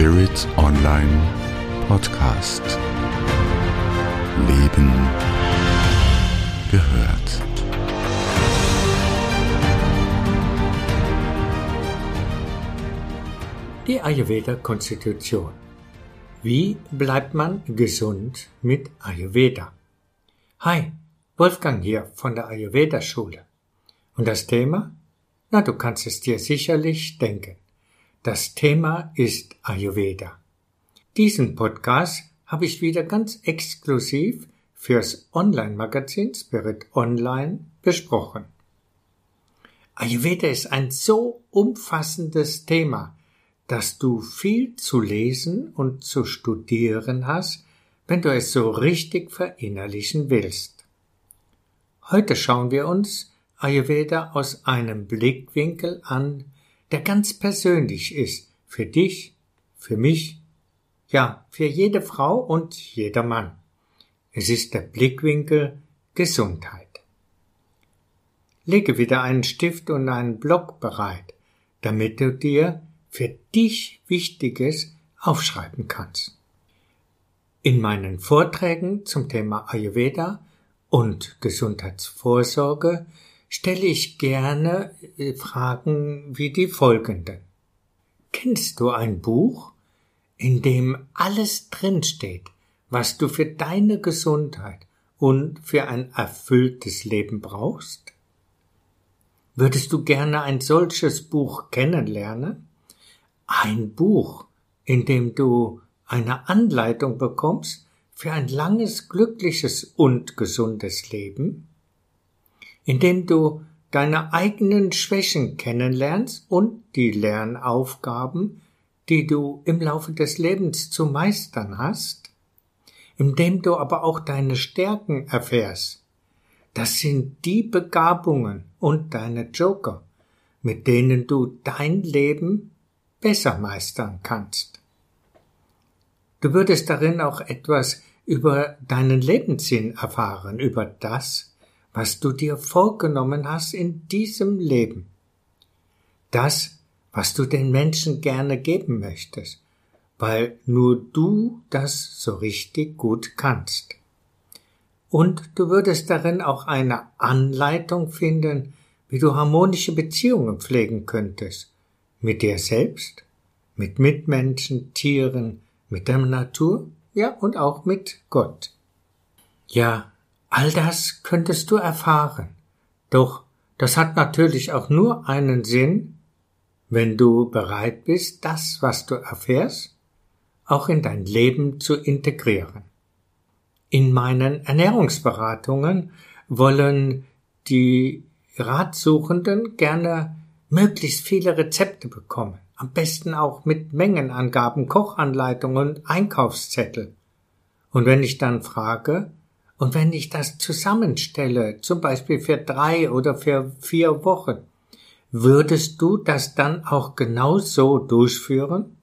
Spirit Online Podcast. Leben gehört. Die Ayurveda-Konstitution. Wie bleibt man gesund mit Ayurveda? Hi, Wolfgang hier von der Ayurveda-Schule. Und das Thema? Na, du kannst es dir sicherlich denken. Das Thema ist Ayurveda. Diesen Podcast habe ich wieder ganz exklusiv fürs Online-Magazin Spirit Online besprochen. Ayurveda ist ein so umfassendes Thema, dass du viel zu lesen und zu studieren hast, wenn du es so richtig verinnerlichen willst. Heute schauen wir uns Ayurveda aus einem Blickwinkel an, der ganz persönlich ist, für dich, für mich, ja, für jede Frau und jeder Mann. Es ist der Blickwinkel Gesundheit. Lege wieder einen Stift und einen Block bereit, damit du dir für dich Wichtiges aufschreiben kannst. In meinen Vorträgen zum Thema Ayurveda und Gesundheitsvorsorge stelle ich gerne äh, Fragen wie die folgenden. Kennst du ein Buch, in dem alles drinsteht, was du für deine Gesundheit und für ein erfülltes Leben brauchst? Würdest du gerne ein solches Buch kennenlernen? Ein Buch, in dem du eine Anleitung bekommst für ein langes, glückliches und gesundes Leben? Indem du deine eigenen Schwächen kennenlernst und die Lernaufgaben, die du im Laufe des Lebens zu meistern hast, indem du aber auch deine Stärken erfährst. Das sind die Begabungen und deine Joker, mit denen du dein Leben besser meistern kannst. Du würdest darin auch etwas über deinen Lebenssinn erfahren, über das, was du dir vorgenommen hast in diesem Leben. Das, was du den Menschen gerne geben möchtest, weil nur du das so richtig gut kannst. Und du würdest darin auch eine Anleitung finden, wie du harmonische Beziehungen pflegen könntest, mit dir selbst, mit Mitmenschen, Tieren, mit der Natur, ja und auch mit Gott. Ja, All das könntest du erfahren. Doch das hat natürlich auch nur einen Sinn, wenn du bereit bist, das, was du erfährst, auch in dein Leben zu integrieren. In meinen Ernährungsberatungen wollen die Ratsuchenden gerne möglichst viele Rezepte bekommen, am besten auch mit Mengenangaben, Kochanleitungen, Einkaufszettel. Und wenn ich dann frage, und wenn ich das zusammenstelle, zum Beispiel für drei oder für vier Wochen, würdest du das dann auch genau so durchführen?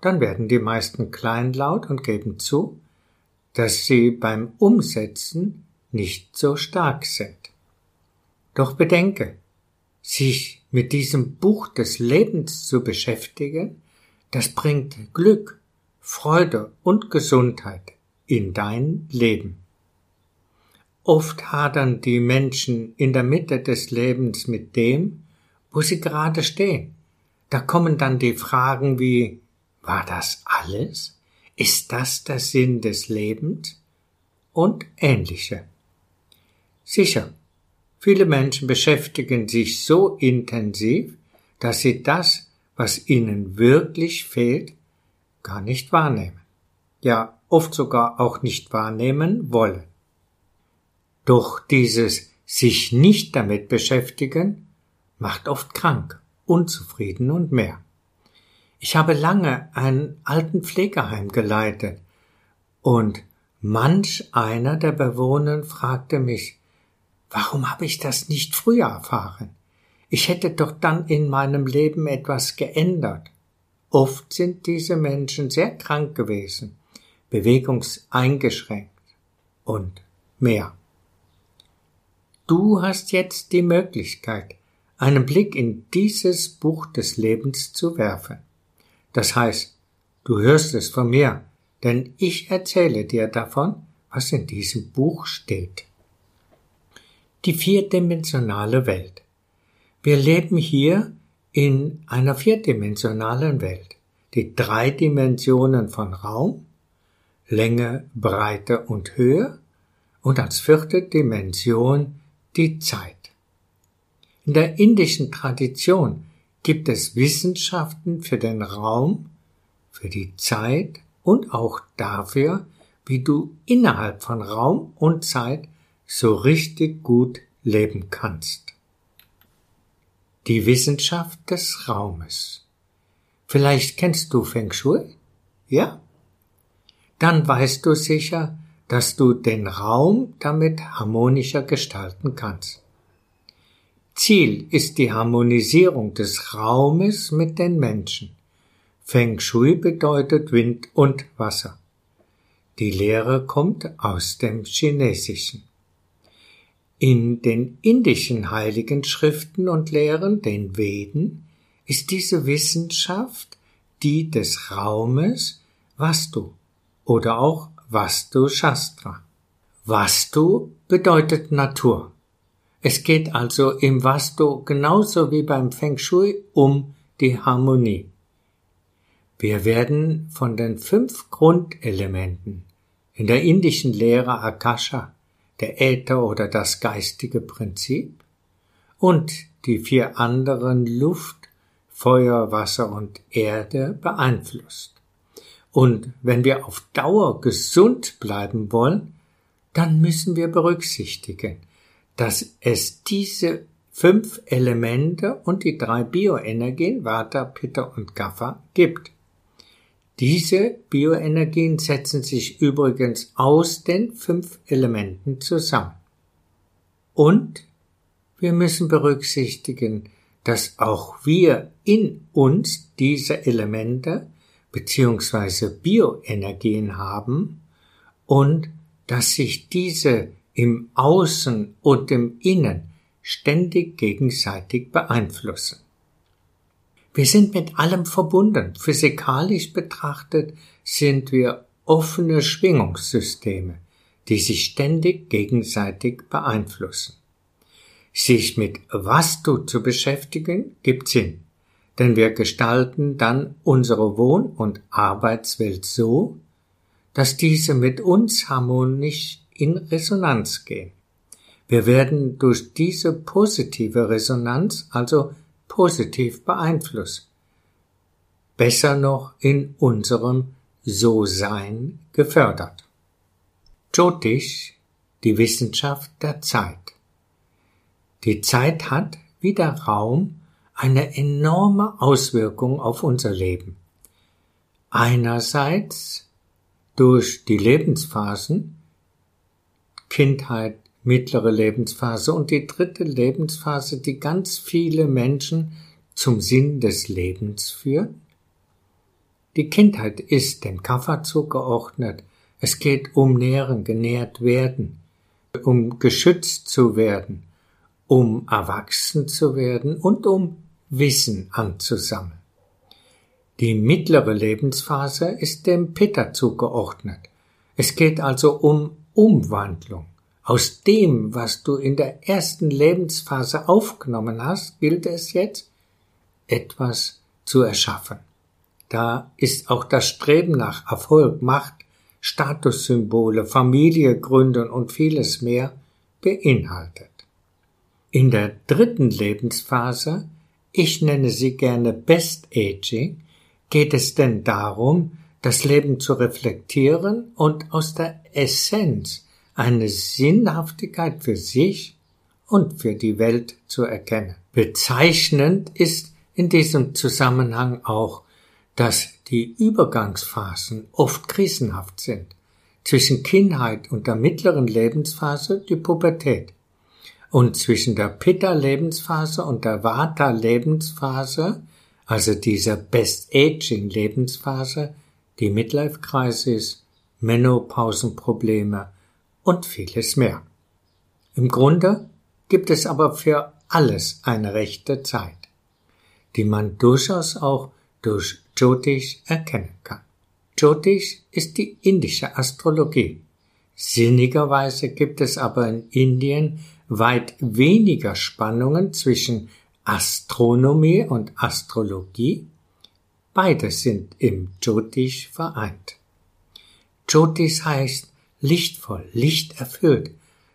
Dann werden die meisten kleinlaut und geben zu, dass sie beim Umsetzen nicht so stark sind. Doch bedenke, sich mit diesem Buch des Lebens zu beschäftigen, das bringt Glück, Freude und Gesundheit in dein Leben. Oft hadern die Menschen in der Mitte des Lebens mit dem, wo sie gerade stehen. Da kommen dann die Fragen wie War das alles? Ist das der Sinn des Lebens? Und ähnliche. Sicher, viele Menschen beschäftigen sich so intensiv, dass sie das, was ihnen wirklich fehlt, gar nicht wahrnehmen. Ja, oft sogar auch nicht wahrnehmen wollen. Doch dieses sich nicht damit beschäftigen macht oft krank, unzufrieden und mehr. Ich habe lange ein Altenpflegeheim geleitet und manch einer der Bewohner fragte mich, warum habe ich das nicht früher erfahren? Ich hätte doch dann in meinem Leben etwas geändert. Oft sind diese Menschen sehr krank gewesen bewegungseingeschränkt und mehr. Du hast jetzt die Möglichkeit, einen Blick in dieses Buch des Lebens zu werfen. Das heißt, du hörst es von mir, denn ich erzähle dir davon, was in diesem Buch steht. Die vierdimensionale Welt. Wir leben hier in einer vierdimensionalen Welt. Die drei Dimensionen von Raum, Länge, Breite und Höhe und als vierte Dimension die Zeit. In der indischen Tradition gibt es Wissenschaften für den Raum, für die Zeit und auch dafür, wie du innerhalb von Raum und Zeit so richtig gut leben kannst. Die Wissenschaft des Raumes. Vielleicht kennst du Feng Shui? Ja? Dann weißt du sicher, dass du den Raum damit harmonischer gestalten kannst. Ziel ist die Harmonisierung des Raumes mit den Menschen. Feng Shui bedeutet Wind und Wasser. Die Lehre kommt aus dem Chinesischen. In den indischen heiligen Schriften und Lehren, den Veden, ist diese Wissenschaft die des Raumes Vastu oder auch Vastu Shastra. Vastu bedeutet Natur. Es geht also im Vastu genauso wie beim Feng Shui um die Harmonie. Wir werden von den fünf Grundelementen in der indischen Lehre Akasha, der Äther oder das geistige Prinzip, und die vier anderen Luft, Feuer, Wasser und Erde beeinflusst. Und wenn wir auf Dauer gesund bleiben wollen, dann müssen wir berücksichtigen, dass es diese fünf Elemente und die drei Bioenergien, Vata, Pitta und Kapha, gibt. Diese Bioenergien setzen sich übrigens aus den fünf Elementen zusammen. Und wir müssen berücksichtigen, dass auch wir in uns diese Elemente bzw. Bioenergien haben und dass sich diese im Außen und im Innen ständig gegenseitig beeinflussen. Wir sind mit allem verbunden. Physikalisch betrachtet sind wir offene Schwingungssysteme, die sich ständig gegenseitig beeinflussen. Sich mit Vastu zu beschäftigen, gibt Sinn, denn wir gestalten dann unsere Wohn- und Arbeitswelt so, dass diese mit uns harmonisch in Resonanz gehen. Wir werden durch diese positive Resonanz also positiv beeinflusst. Besser noch in unserem So-Sein gefördert. Jyotish, die Wissenschaft der Zeit. Die Zeit hat, wie der Raum, eine enorme Auswirkung auf unser Leben. Einerseits durch die Lebensphasen, Kindheit, mittlere Lebensphase und die dritte Lebensphase, die ganz viele Menschen zum Sinn des Lebens führt? Die Kindheit ist dem Kaffer zugeordnet. Es geht um Nähren, genährt werden, um geschützt zu werden, um erwachsen zu werden und um Wissen anzusammeln. Die mittlere Lebensphase ist dem Pitta zugeordnet. Es geht also um Umwandlung. Aus dem, was du in der ersten Lebensphase aufgenommen hast, gilt es jetzt, etwas zu erschaffen. Da ist auch das Streben nach Erfolg, Macht, Statussymbole, Familie gründen und vieles mehr beinhaltet. In der dritten Lebensphase, ich nenne sie gerne Best Aging, geht es denn darum, das Leben zu reflektieren und aus der Essenz eine Sinnhaftigkeit für sich und für die Welt zu erkennen. Bezeichnend ist in diesem Zusammenhang auch, dass die Übergangsphasen oft krisenhaft sind. Zwischen Kindheit und der mittleren Lebensphase die Pubertät. Und zwischen der Pitta-Lebensphase und der Vata-Lebensphase, also dieser Best-Aging-Lebensphase, die Midlife-Crisis, Menopausenprobleme und vieles mehr. Im Grunde gibt es aber für alles eine rechte Zeit, die man durchaus auch durch Jyotish erkennen kann. Jyotish ist die indische Astrologie. Sinnigerweise gibt es aber in Indien weit weniger Spannungen zwischen Astronomie und Astrologie. Beide sind im Jyotish vereint. Jyotish heißt lichtvoll, lichterfüllt,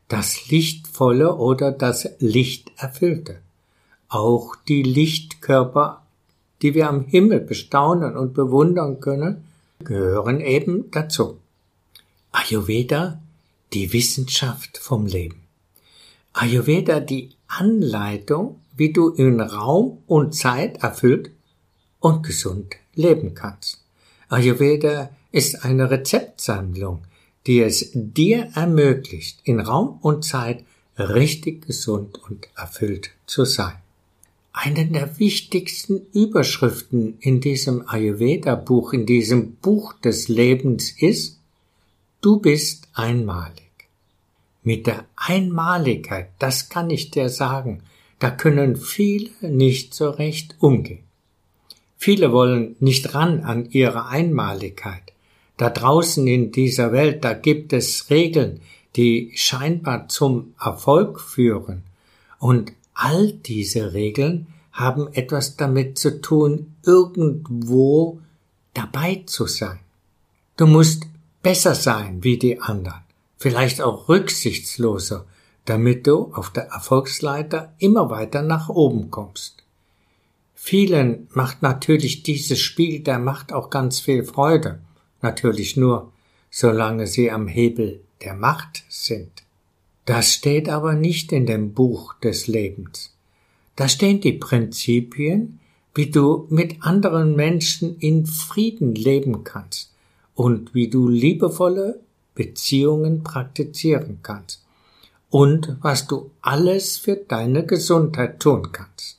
das Lichtvolle oder das Lichterfüllte. Auch die Lichtkörper, die wir am Himmel bestaunen und bewundern können, gehören eben dazu. Ayurveda, die Wissenschaft vom Leben. Ayurveda, die Anleitung, wie du in Raum und Zeit erfüllt und gesund leben kannst. Ayurveda ist eine Rezeptsammlung, die es dir ermöglicht, in Raum und Zeit richtig gesund und erfüllt zu sein. Eine der wichtigsten Überschriften in diesem Ayurveda-Buch, in diesem Buch des Lebens ist, du bist einmalig. Mit der Einmaligkeit, das kann ich dir sagen, da können viele nicht so recht umgehen. Viele wollen nicht ran an ihre Einmaligkeit. Da draußen in dieser Welt, da gibt es Regeln, die scheinbar zum Erfolg führen. Und all diese Regeln haben etwas damit zu tun, irgendwo dabei zu sein. Du musst besser sein wie die anderen, vielleicht auch rücksichtsloser, damit du auf der Erfolgsleiter immer weiter nach oben kommst. Vielen macht natürlich dieses Spiel der Macht auch ganz viel Freude natürlich nur, solange sie am Hebel der Macht sind. Das steht aber nicht in dem Buch des Lebens. Da stehen die Prinzipien, wie du mit anderen Menschen in Frieden leben kannst und wie du liebevolle Beziehungen praktizieren kannst und was du alles für deine Gesundheit tun kannst.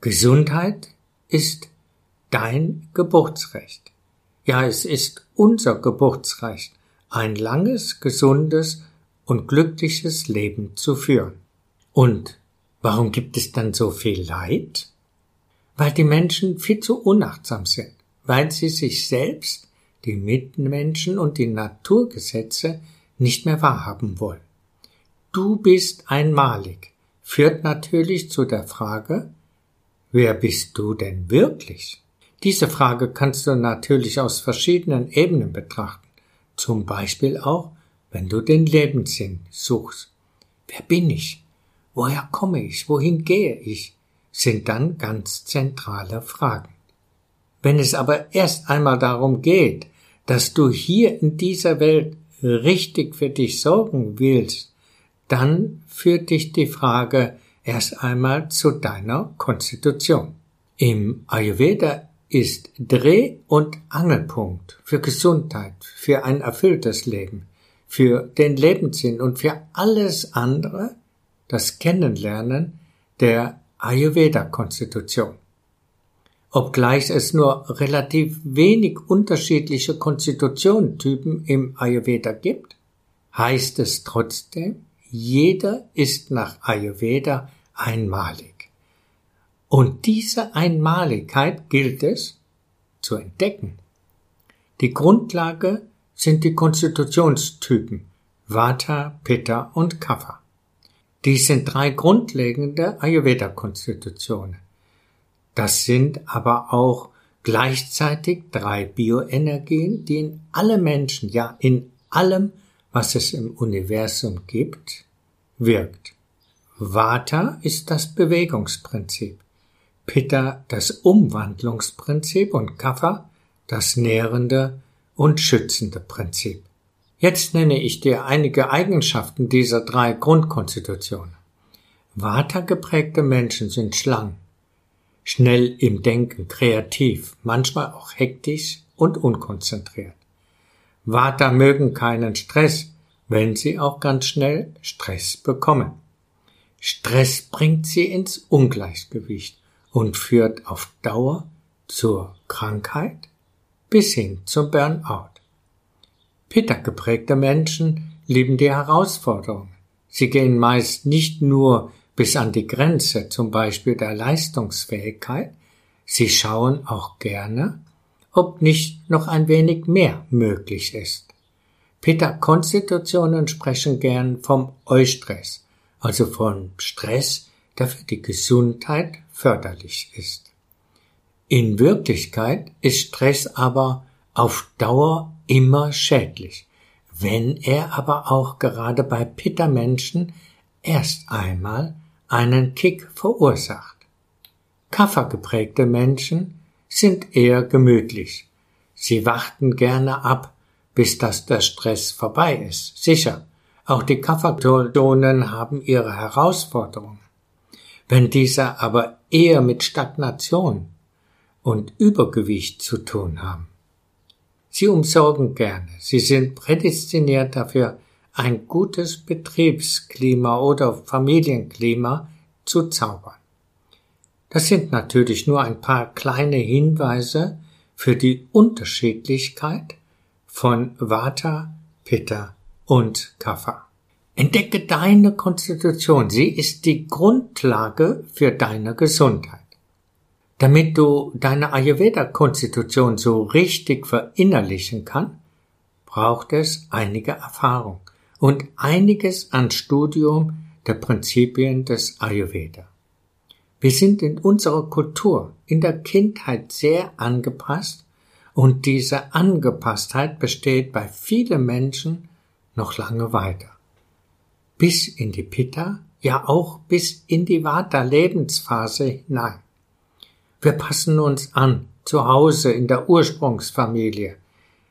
Gesundheit ist dein Geburtsrecht. Ja, es ist unser Geburtsrecht, ein langes, gesundes und glückliches Leben zu führen. Und warum gibt es dann so viel Leid? Weil die Menschen viel zu unachtsam sind, weil sie sich selbst, die Mitmenschen und die Naturgesetze nicht mehr wahrhaben wollen. Du bist einmalig, führt natürlich zu der Frage, wer bist du denn wirklich? Diese Frage kannst du natürlich aus verschiedenen Ebenen betrachten. Zum Beispiel auch, wenn du den Lebenssinn suchst. Wer bin ich? Woher komme ich? Wohin gehe ich? sind dann ganz zentrale Fragen. Wenn es aber erst einmal darum geht, dass du hier in dieser Welt richtig für dich sorgen willst, dann führt dich die Frage erst einmal zu deiner Konstitution. Im Ayurveda ist Dreh- und Angelpunkt für Gesundheit, für ein erfülltes Leben, für den Lebenssinn und für alles andere das Kennenlernen der Ayurveda-Konstitution. Obgleich es nur relativ wenig unterschiedliche Konstitutionstypen im Ayurveda gibt, heißt es trotzdem, jeder ist nach Ayurveda einmalig. Und diese Einmaligkeit gilt es zu entdecken. Die Grundlage sind die Konstitutionstypen Vata, Pitta und Kapha. Dies sind drei grundlegende Ayurveda-Konstitutionen. Das sind aber auch gleichzeitig drei Bioenergien, die in alle Menschen, ja in allem, was es im Universum gibt, wirkt. Vata ist das Bewegungsprinzip. Pitta das Umwandlungsprinzip und Kapha das nährende und schützende Prinzip. Jetzt nenne ich dir einige Eigenschaften dieser drei Grundkonstitutionen. Vata geprägte Menschen sind schlank, schnell im Denken, kreativ, manchmal auch hektisch und unkonzentriert. Vata mögen keinen Stress, wenn sie auch ganz schnell Stress bekommen. Stress bringt sie ins Ungleichgewicht und führt auf Dauer zur Krankheit bis hin zum Burnout. Pitta geprägte Menschen lieben die Herausforderungen. Sie gehen meist nicht nur bis an die Grenze, zum Beispiel der Leistungsfähigkeit, Sie schauen auch gerne, ob nicht noch ein wenig mehr möglich ist. Pitta-Konstitutionen sprechen gern vom Eustress, also von Stress, der für die Gesundheit förderlich ist. In Wirklichkeit ist Stress aber auf Dauer immer schädlich, wenn er aber auch gerade bei Pitta-Menschen erst einmal einen Kick verursacht. Kaffergeprägte Menschen sind eher gemütlich. Sie warten gerne ab, bis das der Stress vorbei ist. Sicher, auch die Kaffertonen haben ihre Herausforderungen. Wenn diese aber eher mit Stagnation und Übergewicht zu tun haben. Sie umsorgen gerne, sie sind prädestiniert dafür, ein gutes Betriebsklima oder Familienklima zu zaubern. Das sind natürlich nur ein paar kleine Hinweise für die Unterschiedlichkeit von Vata, Pitta und Kapha. Entdecke deine Konstitution, sie ist die Grundlage für deine Gesundheit. Damit du deine Ayurveda-Konstitution so richtig verinnerlichen kann, braucht es einige Erfahrung und einiges an Studium der Prinzipien des Ayurveda. Wir sind in unserer Kultur in der Kindheit sehr angepasst und diese Angepasstheit besteht bei vielen Menschen noch lange weiter. Bis in die Pitta, ja auch bis in die Vata-Lebensphase hinein. Wir passen uns an, zu Hause, in der Ursprungsfamilie,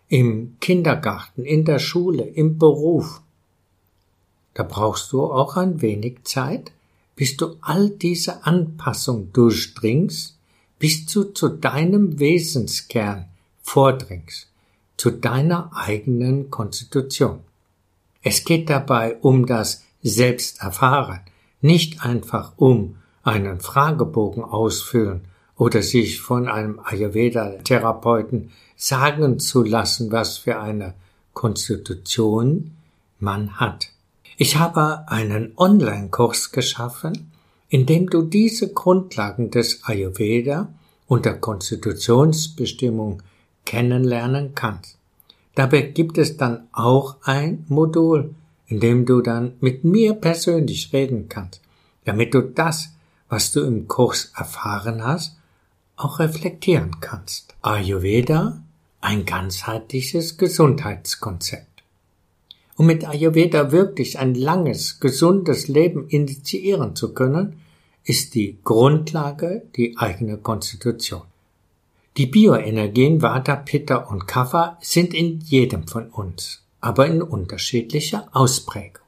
im Kindergarten, in der Schule, im Beruf. Da brauchst du auch ein wenig Zeit, bis du all diese Anpassung durchdringst, bis du zu deinem Wesenskern vordringst, zu deiner eigenen Konstitution. Es geht dabei um das Selbsterfahren, nicht einfach um einen Fragebogen ausfüllen oder sich von einem Ayurveda-Therapeuten sagen zu lassen, was für eine Konstitution man hat. Ich habe einen Online-Kurs geschaffen, in dem du diese Grundlagen des Ayurveda und der Konstitutionsbestimmung kennenlernen kannst. Dabei gibt es dann auch ein Modul, in dem du dann mit mir persönlich reden kannst, damit du das, was du im Kurs erfahren hast, auch reflektieren kannst. Ayurveda, ein ganzheitliches Gesundheitskonzept. Um mit Ayurveda wirklich ein langes, gesundes Leben initiieren zu können, ist die Grundlage die eigene Konstitution. Die Bioenergien Vata, Pitta und Kapha sind in jedem von uns, aber in unterschiedlicher Ausprägung.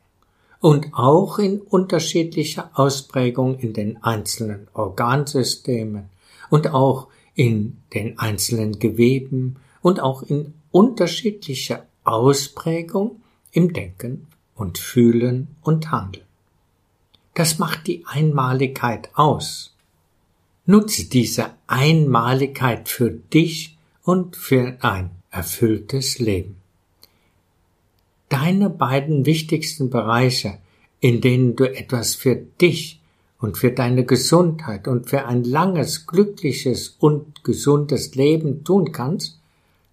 Und auch in unterschiedlicher Ausprägung in den einzelnen Organsystemen und auch in den einzelnen Geweben und auch in unterschiedlicher Ausprägung im Denken und Fühlen und Handeln. Das macht die Einmaligkeit aus. Nutze diese Einmaligkeit für dich und für ein erfülltes Leben. Deine beiden wichtigsten Bereiche, in denen du etwas für dich und für deine Gesundheit und für ein langes, glückliches und gesundes Leben tun kannst,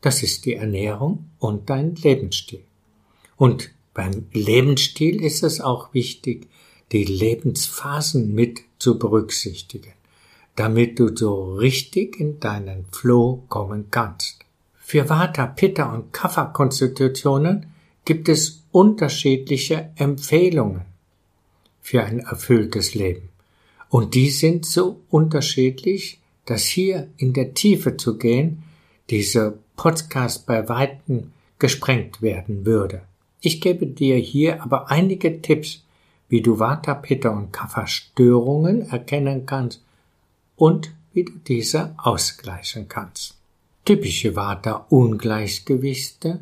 das ist die Ernährung und dein Lebensstil. Und beim Lebensstil ist es auch wichtig, die Lebensphasen mit zu berücksichtigen, damit du so richtig in deinen Flow kommen kannst. Für Vata, Pitta und Kapha-Konstitutionen gibt es unterschiedliche Empfehlungen für ein erfülltes Leben. Und die sind so unterschiedlich, dass hier in der Tiefe zu gehen, dieser Podcast bei Weitem gesprengt werden würde. Ich gebe dir hier aber einige Tipps, wie du Vata, Pitta und Kapha Störungen erkennen kannst und wie du diese ausgleichen kannst. Typische Vata Ungleichgewichte,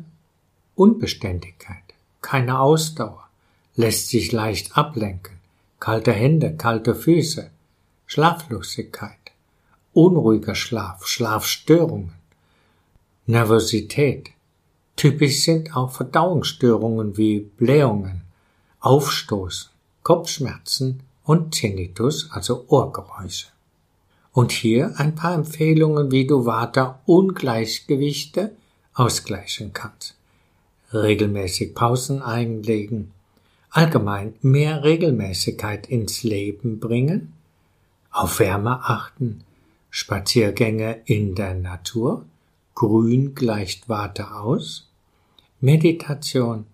Unbeständigkeit, keine Ausdauer, lässt sich leicht ablenken, kalte Hände, kalte Füße, Schlaflosigkeit, unruhiger Schlaf, Schlafstörungen, Nervosität, Typisch sind auch Verdauungsstörungen wie Blähungen, Aufstoß, Kopfschmerzen und Tinnitus, also Ohrgeräusche. Und hier ein paar Empfehlungen, wie du Vata-Ungleichgewichte ausgleichen kannst. Regelmäßig Pausen einlegen, allgemein mehr Regelmäßigkeit ins Leben bringen, auf Wärme achten, Spaziergänge in der Natur, Grün gleicht Warte aus, Meditation,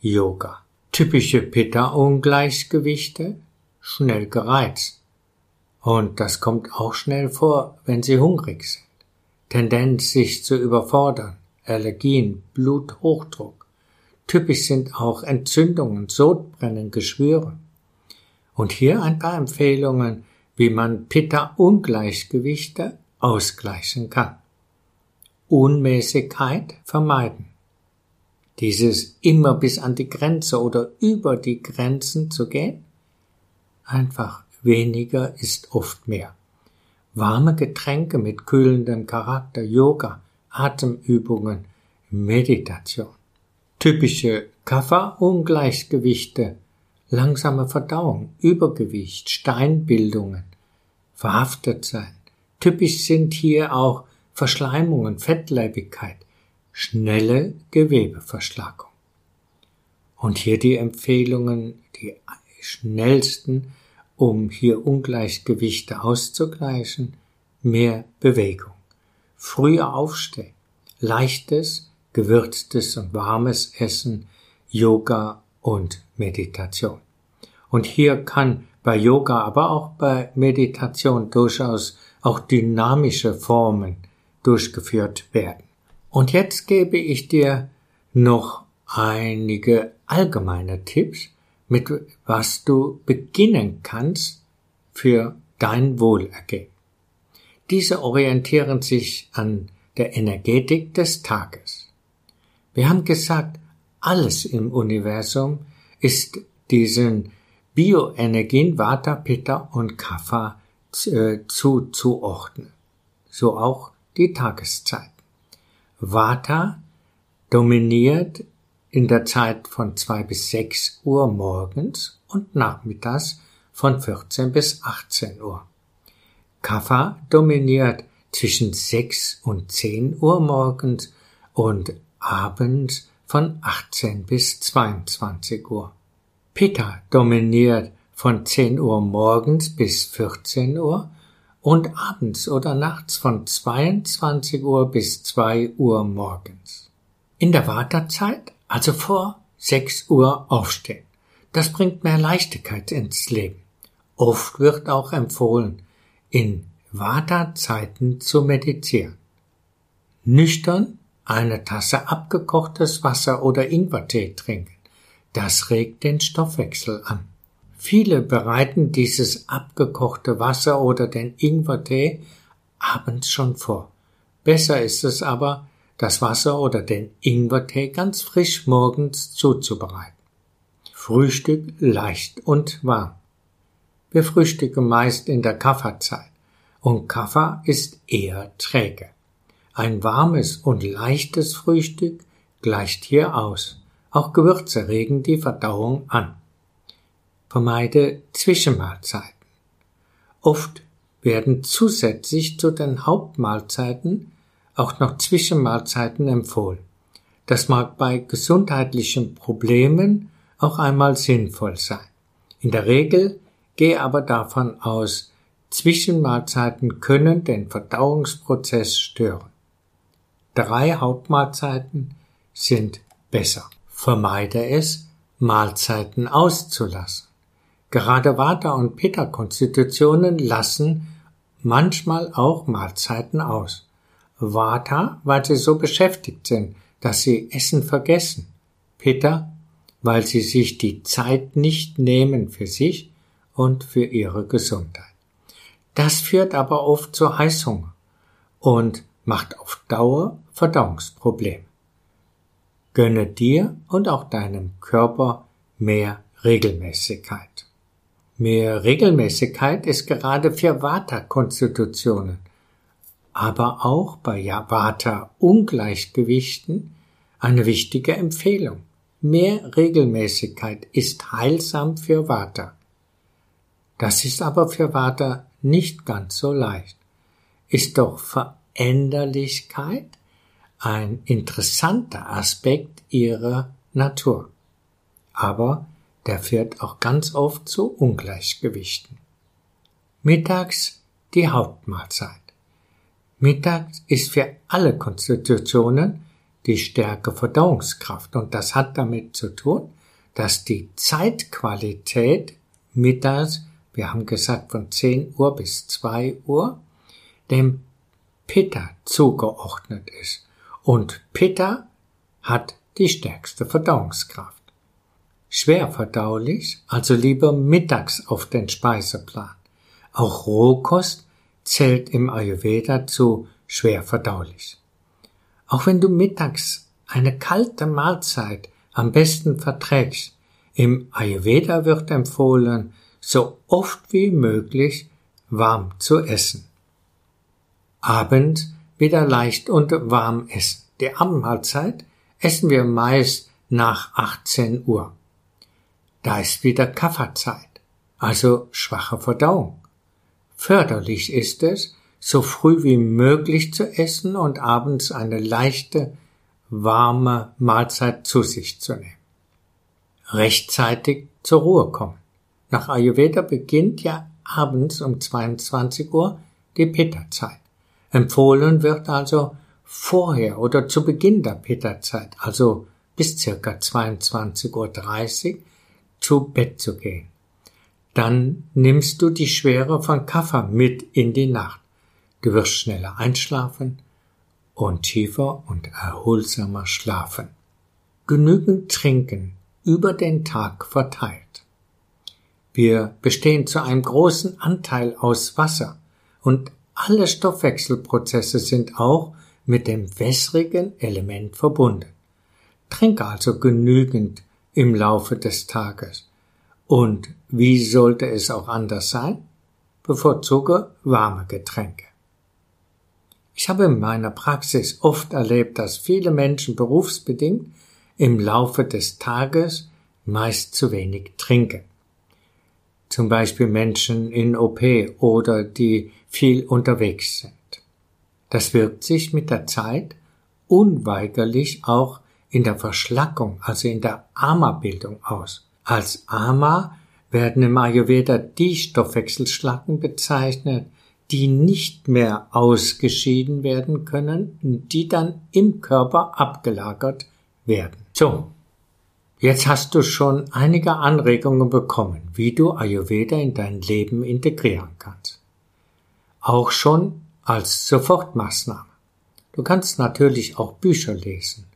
Yoga, typische Pitta-Ungleichgewichte, schnell gereizt. Und das kommt auch schnell vor, wenn sie hungrig sind. Tendenz, sich zu überfordern, Allergien, Bluthochdruck. Typisch sind auch Entzündungen, Sodbrennen, Geschwüre. Und hier ein paar Empfehlungen, wie man Pitta-Ungleichgewichte ausgleichen kann. Unmäßigkeit vermeiden. Dieses immer bis an die Grenze oder über die Grenzen zu gehen? Einfach weniger ist oft mehr. Warme Getränke mit kühlendem Charakter, Yoga, Atemübungen, Meditation. Typische Kaffer-Ungleichgewichte, langsame Verdauung, Übergewicht, Steinbildungen, verhaftet sein. Typisch sind hier auch Verschleimungen, Fettleibigkeit, schnelle Gewebeverschlagung. Und hier die Empfehlungen, die schnellsten, um hier Ungleichgewichte auszugleichen, mehr Bewegung. Früher aufstehen, leichtes, gewürztes und warmes Essen, Yoga und Meditation. Und hier kann bei Yoga, aber auch bei Meditation durchaus auch dynamische Formen durchgeführt werden. Und jetzt gebe ich dir noch einige allgemeine Tipps, mit was du beginnen kannst für dein Wohlergehen. Diese orientieren sich an der Energetik des Tages. Wir haben gesagt, alles im Universum ist diesen Bioenergien Vata, Pitta und Kapha äh, zuzuordnen. So auch die Tageszeit. Vata dominiert in der Zeit von zwei bis sechs Uhr morgens und nachmittags von 14 bis 18 Uhr. Kapha dominiert zwischen sechs und zehn Uhr morgens und abends von 18 bis 22 Uhr. Pitta dominiert von 10 Uhr morgens bis 14 Uhr und abends oder nachts von 22 Uhr bis 2 Uhr morgens. In der Wartezeit, also vor 6 Uhr aufstehen. Das bringt mehr Leichtigkeit ins Leben. Oft wird auch empfohlen, in Vata-Zeiten zu meditieren. Nüchtern eine Tasse abgekochtes Wasser oder Ingwertee trinken. Das regt den Stoffwechsel an. Viele bereiten dieses abgekochte Wasser oder den Ingwertee abends schon vor. Besser ist es aber, das Wasser oder den Ingwertee ganz frisch morgens zuzubereiten. Frühstück leicht und warm. Wir frühstücken meist in der Kafferzeit und Kaffer ist eher träge. Ein warmes und leichtes Frühstück gleicht hier aus. Auch Gewürze regen die Verdauung an. Vermeide Zwischenmahlzeiten. Oft werden zusätzlich zu den Hauptmahlzeiten auch noch Zwischenmahlzeiten empfohlen. Das mag bei gesundheitlichen Problemen auch einmal sinnvoll sein. In der Regel gehe aber davon aus, Zwischenmahlzeiten können den Verdauungsprozess stören. Drei Hauptmahlzeiten sind besser. Vermeide es, Mahlzeiten auszulassen. Gerade Vata- und Pitta-Konstitutionen lassen manchmal auch Mahlzeiten aus. Vata, weil sie so beschäftigt sind, dass sie Essen vergessen. Pitta, weil sie sich die Zeit nicht nehmen für sich und für ihre Gesundheit. Das führt aber oft zu Heißhunger und macht auf Dauer Verdauungsprobleme. Gönne dir und auch deinem Körper mehr Regelmäßigkeit. Mehr Regelmäßigkeit ist gerade für Vata-Konstitutionen, aber auch bei Vata-Ungleichgewichten eine wichtige Empfehlung. Mehr Regelmäßigkeit ist heilsam für Vata. Das ist aber für Vata nicht ganz so leicht. Ist doch Veränderlichkeit ein interessanter Aspekt ihrer Natur. Aber der führt auch ganz oft zu Ungleichgewichten. Mittags die Hauptmahlzeit. Mittags ist für alle Konstitutionen die stärke Verdauungskraft und das hat damit zu tun, dass die Zeitqualität mittags, wir haben gesagt von 10 Uhr bis 2 Uhr, dem Pitta zugeordnet ist. Und Pitta hat die stärkste Verdauungskraft. Schwer verdaulich, also lieber mittags auf den Speiseplan. Auch Rohkost zählt im Ayurveda zu schwer verdaulich. Auch wenn du mittags eine kalte Mahlzeit am besten verträgst, im Ayurveda wird empfohlen, so oft wie möglich warm zu essen. Abends wieder leicht und warm essen. Die Abendmahlzeit essen wir meist nach 18 Uhr. Da ist wieder Kafferzeit, also schwache Verdauung. Förderlich ist es, so früh wie möglich zu essen und abends eine leichte, warme Mahlzeit zu sich zu nehmen. Rechtzeitig zur Ruhe kommen. Nach Ayurveda beginnt ja abends um 22 Uhr die Pitta-Zeit. Empfohlen wird also vorher oder zu Beginn der Pitta-Zeit, also bis circa 22.30 Uhr, zu Bett zu gehen. Dann nimmst du die Schwere von Kaffer mit in die Nacht. Du wirst schneller einschlafen und tiefer und erholsamer schlafen. Genügend trinken über den Tag verteilt. Wir bestehen zu einem großen Anteil aus Wasser und alle Stoffwechselprozesse sind auch mit dem wässrigen Element verbunden. Trinke also genügend im Laufe des Tages. Und wie sollte es auch anders sein? Bevorzuge warme Getränke. Ich habe in meiner Praxis oft erlebt, dass viele Menschen berufsbedingt im Laufe des Tages meist zu wenig trinken. Zum Beispiel Menschen in OP oder die viel unterwegs sind. Das wirkt sich mit der Zeit unweigerlich auch in der Verschlackung, also in der Ama-Bildung aus. Als Ama werden im Ayurveda die Stoffwechselschlacken bezeichnet, die nicht mehr ausgeschieden werden können, die dann im Körper abgelagert werden. So. Jetzt hast du schon einige Anregungen bekommen, wie du Ayurveda in dein Leben integrieren kannst. Auch schon als Sofortmaßnahme. Du kannst natürlich auch Bücher lesen,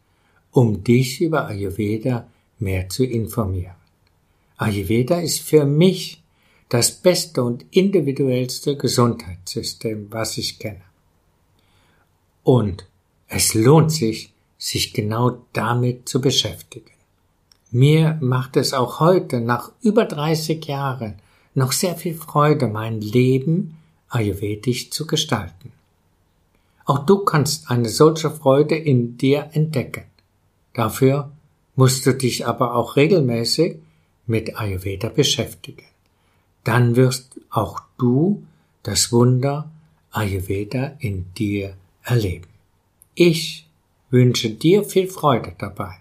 um dich über Ayurveda mehr zu informieren. Ayurveda ist für mich das beste und individuellste Gesundheitssystem, was ich kenne. Und es lohnt sich, sich genau damit zu beschäftigen. Mir macht es auch heute, nach über 30 Jahren, noch sehr viel Freude, mein Leben ayurvedisch zu gestalten. Auch du kannst eine solche Freude in dir entdecken. Dafür musst du dich aber auch regelmäßig mit Ayurveda beschäftigen. Dann wirst auch du das Wunder Ayurveda in dir erleben. Ich wünsche dir viel Freude dabei.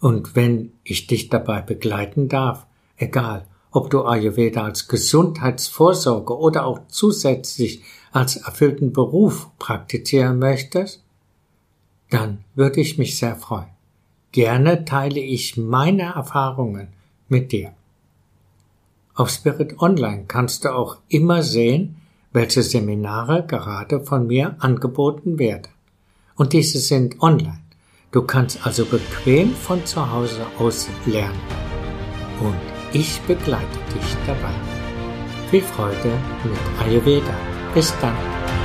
Und wenn ich dich dabei begleiten darf, egal ob du Ayurveda als Gesundheitsvorsorge oder auch zusätzlich als erfüllten Beruf praktizieren möchtest, dann würde ich mich sehr freuen. Gerne teile ich meine Erfahrungen mit dir. Auf Spirit Online kannst du auch immer sehen, welche Seminare gerade von mir angeboten werden. Und diese sind online. Du kannst also bequem von zu Hause aus lernen. Und ich begleite dich dabei. Viel Freude mit Ayurveda. Bis dann.